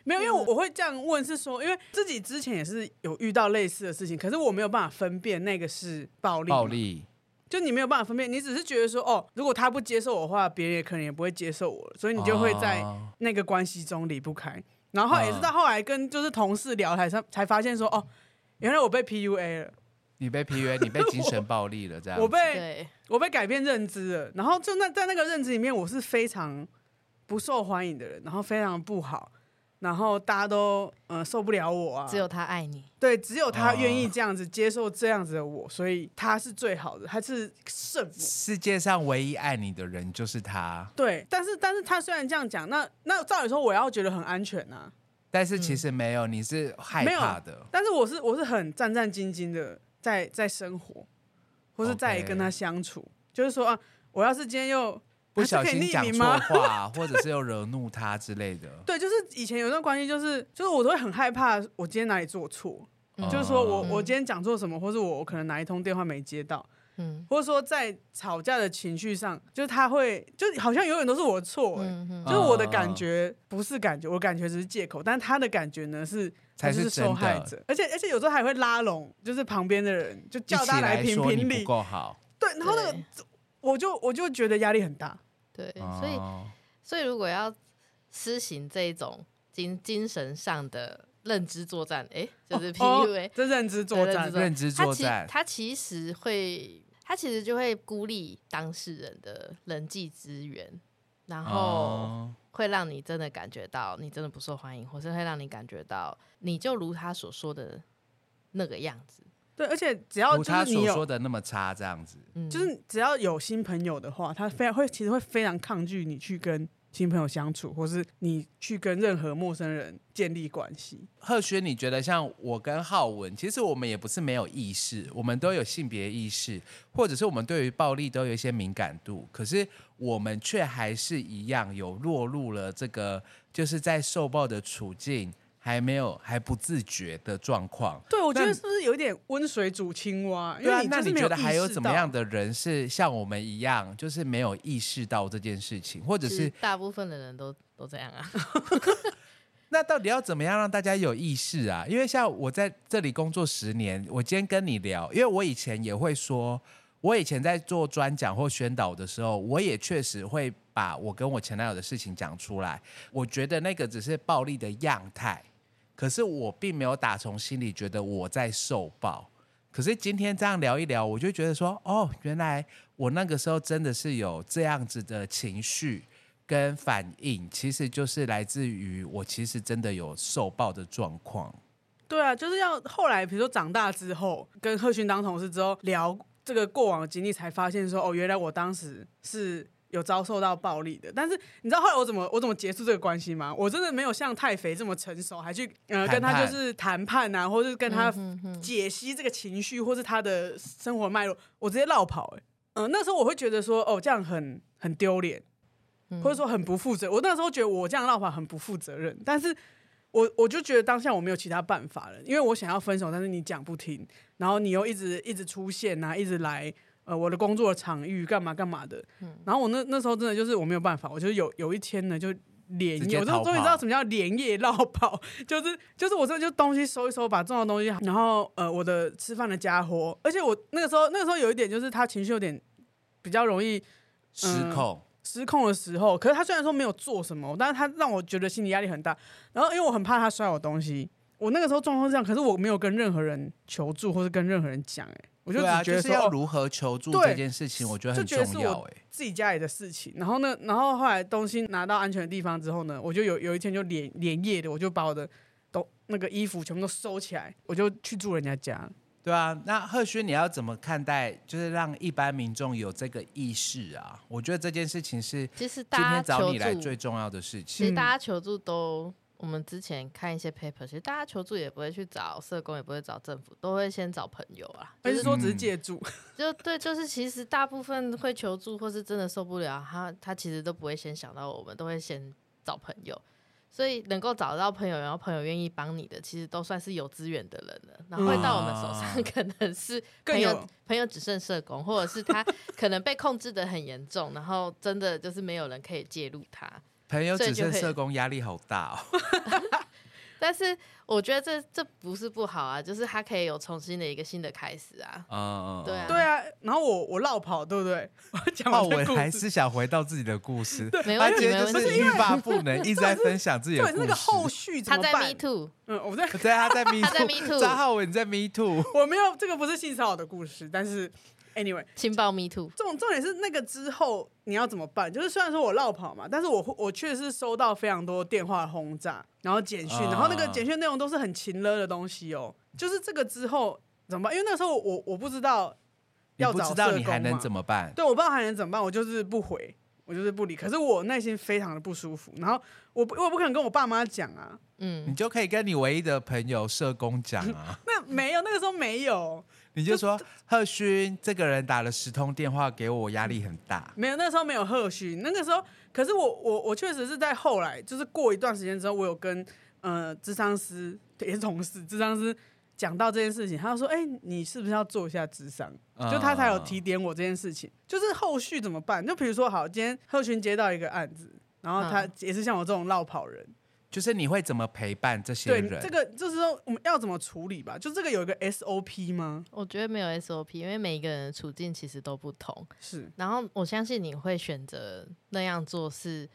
没有，因为我我会这样问是说，因为自己之前也是有遇到类似的事情，可是我没有办法分辨那个是暴力。暴，力，就你没有办法分辨，你只是觉得说，哦，如果他不接受我的话，别人也可能也不会接受我，所以你就会在哦那个关系中离不开。然后也是到后来跟就是同事聊才才才发现说，哦，原来我被 PUA 了，你被 PUA，[laughs] 你被精神暴力了，这样子。我被，我被改变认知了。然后就那在那个认知里面，我是非常不受欢迎的人，然后非常不好。然后大家都呃受不了我啊，只有他爱你。对，只有他愿意哦这样子接受这样子的我，所以他是最好的，他是圣母。世界上唯一爱你的人就是他，对，但是但是他虽然这样讲，那那照理说我要觉得很安全啊，但是其实没有，你是害怕的。但是我是我是很战战兢兢的在在生活，或是在跟他相处就是说啊，我要是今天又不小心讲错话，或者是又惹怒他之类的。[laughs] 对，就是以前有一段关系，就是就是我都会很害怕，我今天哪里做错，就是说我哦我今天讲错什么，或是我我可能哪一通电话没接到，嗯。或者说在吵架的情绪上，就是他会就好像永远都是我的错、欸，嗯嗯。就是我的感觉不是感觉，我感觉只是借口，但他的感觉呢是才是受害者，而且而且有时候还会拉拢，就是旁边的人就叫他来评评说你不理，够好，对，然后那个我就我就觉得压力很大。对，所以哦所以如果要施行这一种精精神上的认知作战，哎，就是 PUA，、哦这认知作战。对认知，作战，他其实会，他其实就会孤立当事人的人际资源，然后哦会让你真的感觉到你真的不受欢迎，或是会让你感觉到你就如他所说的那个样子。对，而且只要他就是你有，所说的那么差，这样子。嗯，就是只要有新朋友的话，他非常会其实会非常抗拒你去跟新朋友相处，或是你去跟任何陌生人建立关系。贺轩，你觉得像我跟浩文，其实我们也不是没有意识，我们都有性别意识，或者是我们对于暴力都有一些敏感度，可是我们却还是一样有落入了这个就是在受暴的处境，还没有还不自觉的状况。对，我觉得是不是有点温水煮青蛙？因对啊那你觉得还有怎么样的人是像我们一样，就是没有意识到这件事情，或者是大部分的人都都这样啊。[laughs] [laughs] 那到底要怎么样让大家有意识啊？因为像我在这里工作十年，我今天跟你聊，因为我以前也会说，我以前在做专讲或宣导的时候，我也确实会把我跟我前男友的事情讲出来。我觉得那个只是暴力的样态，可是我并没有打从心里觉得我在受报。可是今天这样聊一聊，我就觉得说，哦，原来我那个时候真的是有这样子的情绪。跟反应其实就是来自于我其实真的有受报的状况。对啊，就是要后来，比如说长大之后，跟贺勋当同事之后聊这个过往的经历，才发现说，哦，原来我当时是有遭受到暴力的。但是你知道后来我怎么我怎么结束这个关系吗？我真的没有像太肥这么成熟，还去呃跟他就是谈判啊，或是跟他解析这个情绪，或是他的生活脉络，我直接绕跑、欸。哎，嗯，那时候我会觉得说，哦，这样很很丢脸。或者说很不负责，我那时候觉得我这样绕跑很不负责任，但是我我就觉得当下我没有其他办法了，因为我想要分手，但是你讲不听，然后你又一直一直出现啊，一直来呃我的工作的场域干嘛干嘛的，然后我那那时候真的就是我没有办法，我就有有一天呢就连夜，我就终于知道什么叫连夜落跑，[laughs] 就是就是我这就东西收一收，把重要的东西，然后呃我的吃饭的家伙，而且我那个时候那个时候有一点就是他情绪有点比较容易失控。失控的时候，可是他虽然说没有做什么，但是他让我觉得心理压力很大。然后因为我很怕他摔我东西，我那个时候状况是这样，可是我没有跟任何人求助，或是跟任何人讲，哎，我就只觉得说、啊就是、要如何求助这件事情，我觉得很重要，哎，自己家里的事情。然后呢，然后后来东西拿到安全的地方之后呢，我就有有一天就连连夜的，我就把我的都那个衣服全部都收起来，我就去住人家家。对啊，那赫勋，你要怎么看待？就是让一般民众有这个意识啊？我觉得这件事情是其实今天找你来最重要的事情。其实大家求助都，我们之前看一些 paper，其实大家求助也不会去找社工，也不会找政府，都会先找朋友啊。还是说只是借助？[laughs] 就对，就是其实大部分会求助，或是真的受不了，他他其实都不会先想到我们，都会先找朋友。所以能够找到朋友，然后朋友愿意帮你的，其实都算是有资源的人了。然后会到我们手上，[laughs] 可能是朋友，更有朋友只剩社工，或者是他可能被控制的很严重，然后真的就是没有人可以介入他。朋友只剩社工，压力好大哦。[laughs] 但是我觉得这这不是不好啊，就是他可以有重新的一个新的开始啊。嗯，对啊，对啊。然后我我落跑，对不对？我 [laughs] 讲浩文还是想回到自己的故事，没他今问题，没问题。就是欲罢不能，一直在分享自己的故事。对，那个后续怎么办？他在 Me Too，嗯，我在，对，他在 Me Too，他在 Me Too，张浩文在 Me Too，我没有，这个不是性骚扰的故事，但是。Anyway，情报 Me Too，重重点是那个之后你要怎么办？就是虽然说我落跑嘛，但是我我确实收到非常多电话轰炸，然后简讯，然后那个简讯内容都是很情勒的东西哦。就是这个之后怎么办？因为那个时候我我不知道要找社工嘛，你不知道你还能怎么办？对，我不知道还能怎么办，我就是不回，我就是不理。可是我内心非常的不舒服，然后我不我不可能跟我爸妈讲啊，嗯，你就可以跟你唯一的朋友社工讲啊。[laughs] 那没有，那个时候没有。你就说贺勋这个人打了十通电话给我，我压力很大。没有，那时候没有贺勋，那个时候，可是我我我确实是在后来，就是过一段时间之后，我有跟呃智商师也是同事，智商师讲到这件事情，他就说：“哎、欸，你是不是要做一下智商？”就他才有提点我这件事情，就是后续怎么办？就比如说，好，今天贺勋接到一个案子，然后他也是像我这种落跑人，就是你会怎么陪伴这些对，人？这个就是说我们要怎么处理吧？就这个有一个 SOP 吗？我觉得没有 SOP，因为每一个人的处境其实都不同。是，然后我相信你会选择那样做，是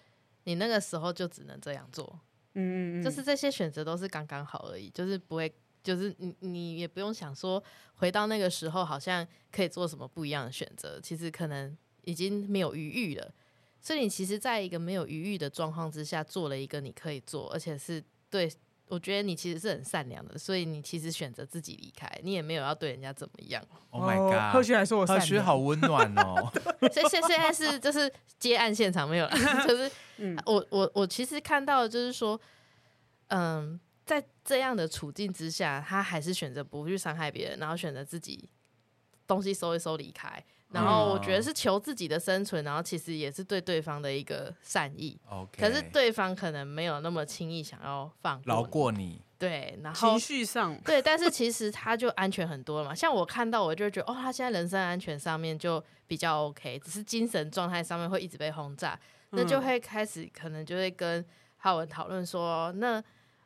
你那个时候就只能这样做。嗯嗯嗯，就是这些选择都是刚刚好而已，就是不会，就是你你也不用想说回到那个时候好像可以做什么不一样的选择，其实可能已经没有余裕了。所以你其实在一个没有余裕的状况之下，做了一个你可以做，而且是对我觉得你其实是很善良的，所以你其实选择自己离开，你也没有要对人家怎么样。Oh my god！贺旭还说我善良贺旭好温暖哦。[laughs] 所以现现在是就是接案现场没有了，[laughs] 就是我我我其实看到的就是说，嗯，在这样的处境之下，他还是选择不去伤害别人，然后选择自己东西收一收离开。然后我觉得是求自己的生存，然后其实也是对对方的一个善意。OK，可是对方可能没有那么轻易想要放过饶过你。对，然后情后绪上，对，但是其实他就安全很多了嘛。像我看到，我就觉得哦，他现在人身安全上面就比较 OK，只是精神状态上面会一直被轰炸，那就会开始可能就会跟浩文讨论说，那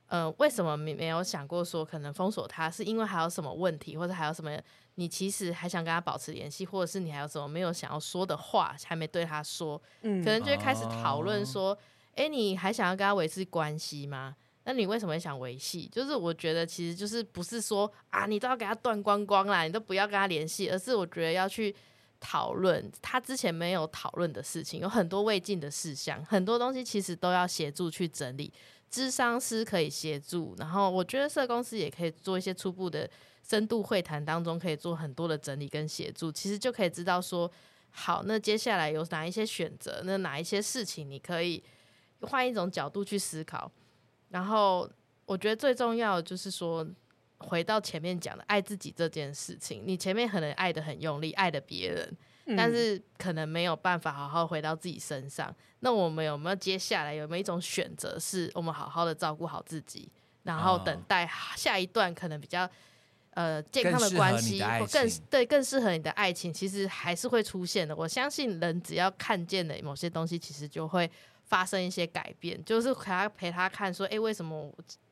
呃，为什么没没有想过说可能封锁他，是因为还有什么问题，或者还有什么？你其实还想跟他保持联系，或者是你还有什么没有想要说的话，还没对他说，嗯可能就会开始讨论说，哎、哦，你还想要跟他维持关系吗？那你为什么会想维系？就是我觉得其实就是不是说啊，你都要给他断光光啦，你都不要跟他联系，而是我觉得要去讨论他之前没有讨论的事情，有很多未尽的事项，很多东西其实都要协助去整理。智商师可以协助，然后我觉得社工师也可以做一些初步的。深度会谈当中可以做很多的整理跟协助，其实就可以知道说，好，那接下来有哪一些选择，那哪一些事情你可以换一种角度去思考。然后我觉得最重要的就是说，回到前面讲的爱自己这件事情，你前面可能爱的很用力，爱的别人，但是可能没有办法好好回到自己身上。那我们有没有接下来有没有一种选择，是我们好好的照顾好自己，然后等待下一段可能比较。呃，健康的关系或更对更适合你的爱情，其实还是会出现的。我相信人只要看见了某些东西，其实就会发生一些改变。就是陪他陪他看，说，哎、欸，为什么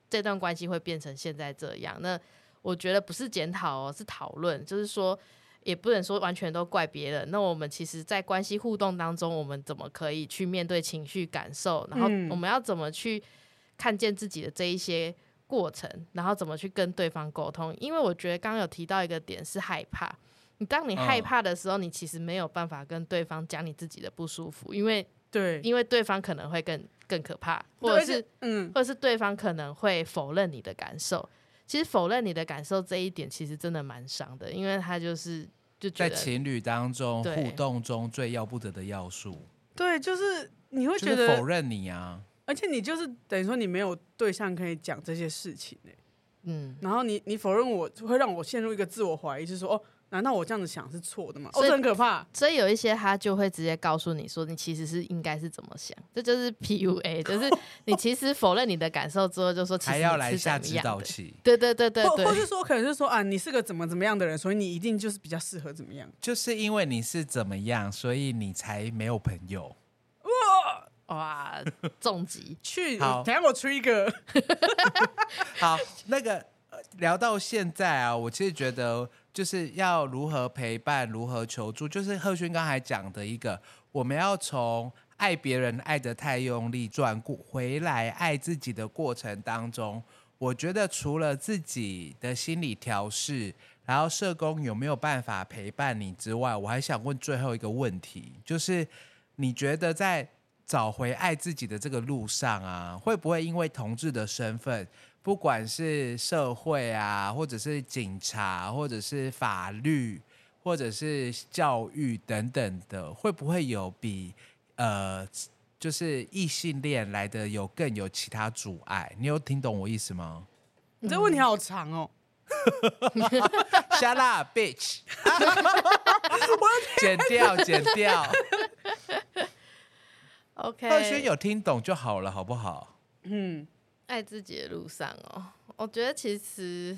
这段关系会变成现在这样？那我觉得不是检讨哦，是讨论。就是说，也不能说完全都怪别人。那我们其实，在关系互动当中，我们怎么可以去面对情绪感受？然后我们要怎么去看见自己的这一些？过程，然后怎么去跟对方沟通？因为我觉得刚刚有提到一个点是害怕。你当你害怕的时候，你其实没有办法跟对方讲你自己的不舒服，因为对，因为对方可能会更更可怕，或者是嗯，或者是对方可能会否认你的感受。其实否认你的感受这一点，其实真的蛮伤的，因为他就是就在情侣当中互动中最要不得的要素。对，就是你会觉得就是否认你啊。而且你就是等于说你没有对象可以讲这些事情呢、欸，嗯，然后你你否认我，会让我陷入一个自我怀疑，就是说哦，难道我这样子想是错的吗？哦，这很可怕。所以有一些他就会直接告诉你说，你其实是应该是怎么想，这就是 PUA，[laughs] 就是你其实否认你的感受之后，就说其实还要来下指导棋。对对对对对，或或是说可能是说啊，你是个怎么怎么样的人，所以你一定就是比较适合怎么样。就是因为你是怎么样，所以你才没有朋友。哇，重疾 [laughs] 去，好等下我出一个。[laughs] 好，那个聊到现在啊，我其实觉得就是要如何陪伴，如何求助，就是贺勋刚才讲的一个，我们要从爱别人爱得太用力，转过回来爱自己的过程当中，我觉得除了自己的心理调试，然后社工有没有办法陪伴你之外，我还想问最后一个问题，就是你觉得在找回爱自己的这个路上啊，会不会因为同志的身份，不管是社会啊，或者是警察，或者是法律，或者是教育等等的，会不会有比呃，就是异性恋来的有更有其他阻碍？你有听懂我意思吗？你这问题好长哦。Shut up, bitch！[laughs] 剪掉，剪掉。OK，贺轩有听懂就好了，好不好？嗯，爱自己的路上哦，我觉得其实，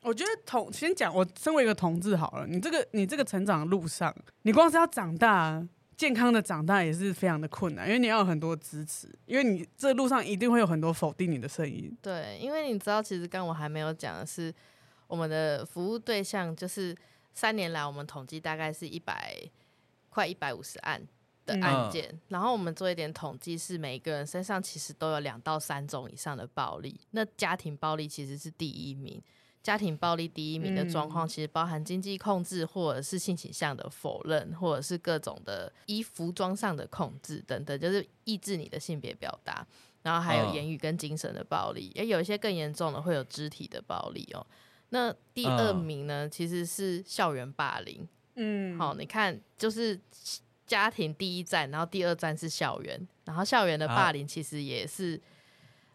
我觉得同先讲，我身为一个同志好了，你这个你这个成长的路上，你光是要长大，健康的长大也是非常的困难，因为你要有很多支持，因为你这路上一定会有很多否定你的声音。对，因为你知道，其实刚我还没有讲的是，我们的服务对象就是三年来我们统计大概是一百快一百五十案的案件，嗯、然后我们做一点统计，是每一个人身上其实都有两到三种以上的暴力，那家庭暴力其实是第一名。家庭暴力第一名的状况，其实包含经济控制，或者是性倾向的否认，或者是各种的衣服装上的控制等等，就是抑制你的性别表达。然后还有言语跟精神的暴力，也有一些更严重的会有肢体的暴力哦。那第二名呢，其实是校园霸凌。嗯，好，你看，就是家庭第一站，然后第二站是校园，然后校园的霸凌其实也是。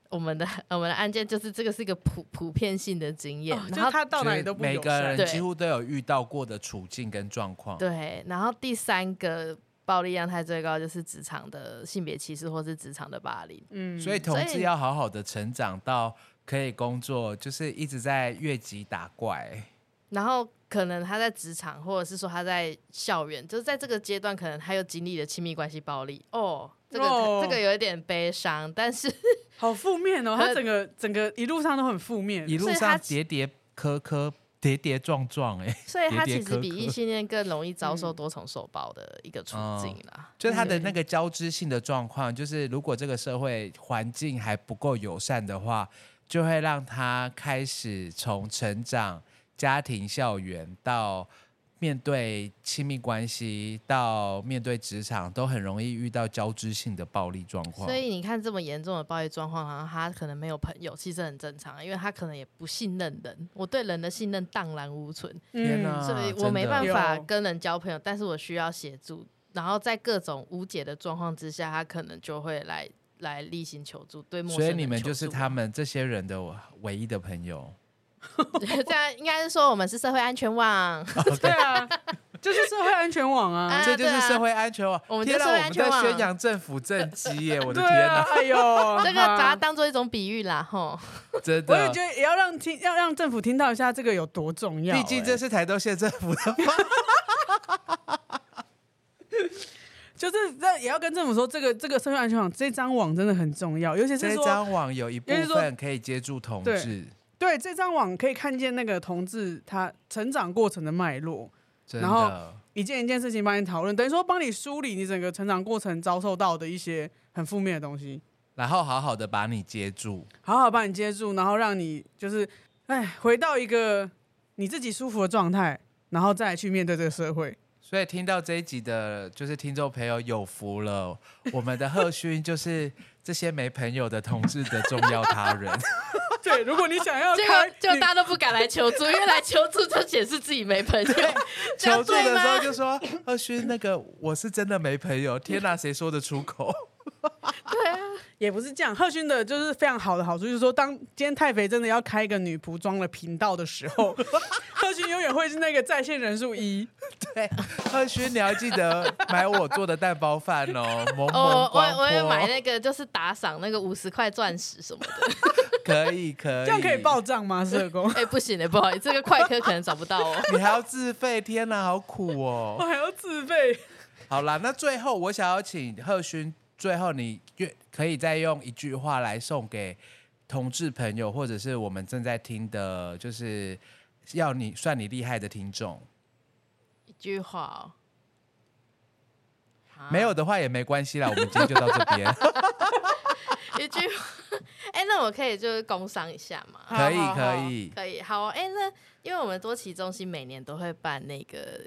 我们的 [laughs] 我们的案件就是这个是一个普普遍性的经验，哦、然后他到哪里都不每个人几乎都有遇到过的处境跟状况。对，然后第三个暴力样态最高就是职场的性别歧视或是职场的霸凌。嗯，所以同志要好好的成长到可以工作，就是一直在越级打怪。然后可能他在职场，或者是说他在校园，就是在这个阶段，可能他又经历了亲密关系暴力。哦，这个、哦、这个有一点悲伤，但是。[laughs] 好负面哦，[laughs] 他整个整个一路上都很负面，一路上跌跌磕磕，跌跌撞撞，哎，所以他其实比异性恋更容易遭受多重受暴的一个处境啦。嗯、就是他的那个交织性的状况，就是如果这个社会环境还不够友善的话，就会让他开始从成长、家庭、校园到。面对亲密关系到面对职场，都很容易遇到交织性的暴力状况。所以你看这么严重的暴力状况，然后他可能没有朋友，其实很正常，因为他可能也不信任人。我对人的信任荡然无存，天哪，所以我没办法跟人交朋友，但是我需要协助。然后在各种无解的状况之下，他可能就会来来例行求助。对，所以你们就是他们这些人的唯一的朋友。[laughs] 这样应该是说我们是社会安全网，对。啊，就是社会安全网啊，[laughs] 这就是社会安全网。我们就是社会安全网，宣扬政府政绩耶！我的天哪，哎呦，[laughs] 这个把它当做一种比喻啦，吼，真的，我也觉得也要让听，要让政府听到一下这个有多重要。毕竟这是台东县政府的，就是这也要跟政府说，这个这个社会安全网这张网真的很重要，尤其是这张网有一部分可以接住同志。对，这张网可以看见那个同志他成长过程的脉络，然后一件一件事情帮你讨论，等于说帮你梳理你整个成长过程遭受到的一些很负面的东西，然后好好的把你接住，好好把你接住，然后让你就是哎回到一个你自己舒服的状态，然后再去面对这个社会。所以听到这一集的，就是听众朋友有福了，我们的贺勋就是这些没朋友的同志的重要他人。[laughs] 对，如果你想要开，就大家都不敢来求助，因为来求助就显示自己没朋友。[laughs] 求助的时候就说：“二勋，那个我是真的没朋友。”天哪，谁说得出口？[laughs] 对啊，也不是这样。贺勋的就是非常好的好处，就是说，当今天太肥真的要开一个女仆装的频道的时候，[laughs] 贺勋永远会是那个在线人数一。对，贺勋，你要记得买我做的蛋包饭哦。[laughs] 萌萌哦，我我也买那个，就是打赏那个五十块钻石什么的。可以可以，这样可以报账吗？社工？哎、欸，不行的，不好意思，这个快科可能找不到哦。你还要自费？天哪，好苦哦！我还要自费。好啦，那最后我想要请贺勋。最后，你愿可以再用一句话来送给同志朋友，或者是我们正在听的，就是要你算你厉害的听众。一句话哦，没有的话也没关系啦，我们今天就到这边。[laughs] 一句话，哎、欸，那我可以就是工商一下嘛？可以，可以，可以。好，哎、欸，那因为我们多奇中心每年都会办那个。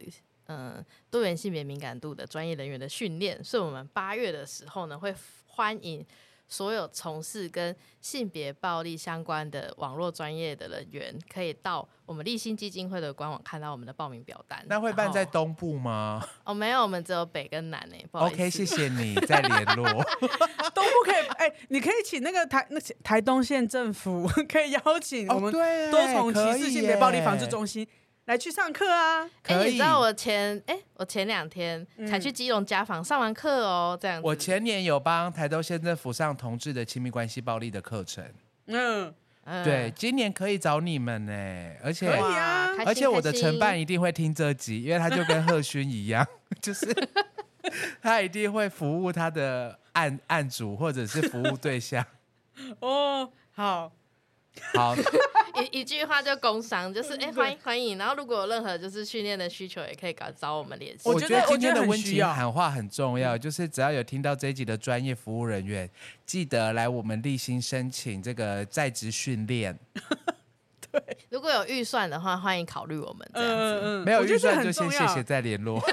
嗯，多元性别敏感度的专业人员的训练，所以我们八月的时候呢，会欢迎所有从事跟性别暴力相关的网络专业的人员，可以到我们立新基金会的官网看到我们的报名表单。那会办在东部吗？[laughs] 哦，没有，我们只有北跟南诶。不好意思。OK，谢谢你再联络。[laughs] 东部可以，哎、欸，你可以请那个台那台东县政府 [laughs] 可以邀请我们多重歧视性别暴力防治中心。来去上课啊！哎、欸，你知道我前哎、欸，我前两天才去基隆家访、嗯、上完课哦，这样子。我前年有帮台东县政府上同志的亲密关系暴力的课程。嗯，对，今年可以找你们呢，而且可以啊，而且我的承办一定会听这集，因为他就跟贺勋一样，[laughs] 就是 [laughs] 他一定会服务他的案案主或者是服务对象。[laughs] 哦，好，好，一 [laughs] 一句话就工商，就是哎欢迎欢迎。然后如果有任何就是训练的需求，也可以找找我们联系。我我觉得今天的温情需要喊话很重要，就是只要有听到这一集的专业服务人员，记得来我们立新申请这个在职训练。[laughs] 对如果有预算的话，欢迎考虑我们这样子。嗯嗯，没有预算就先谢谢再联络。[laughs]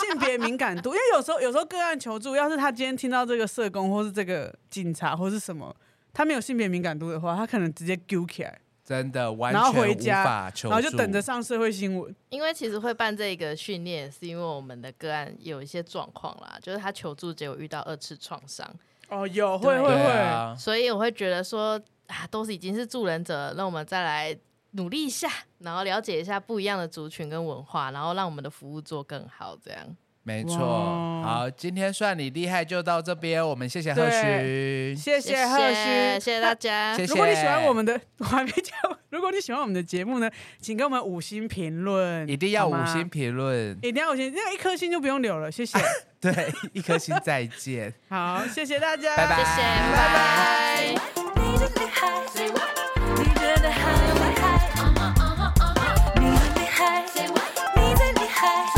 性别敏感度，因为有时候有时候个案求助，要是他今天听到这个社工或是这个警察或是什么，他没有性别敏感度的话，他可能直接揪起来，真的完然后回全无家法求助，然后就等着上社会新闻。因为其实会办这个训练，是因为我们的个案有一些状况啦，就是他求助结果遇到二次创伤，哦，有会会会，啊，所以我会觉得说啊，都是已经是助人者，那我们再来努力一下，然后了解一下不一样的族群跟文化，然后让我们的服务做更好，这样。没错。好，今天算你厉害，就到这边，我们谢谢贺对勋。谢谢贺勋，谢谢大家。谢谢如果你喜欢我们的，我还没讲。[laughs] 如果你喜欢我们的节目呢，请给我们五星评论，一定要五星，评论，一定要五星，那一颗星就不用留了，谢谢。[laughs] 对，一颗星再见。[laughs] 好，谢谢大家，拜拜谢谢，拜拜。你真厉害，你真的很厉害，你很厉害。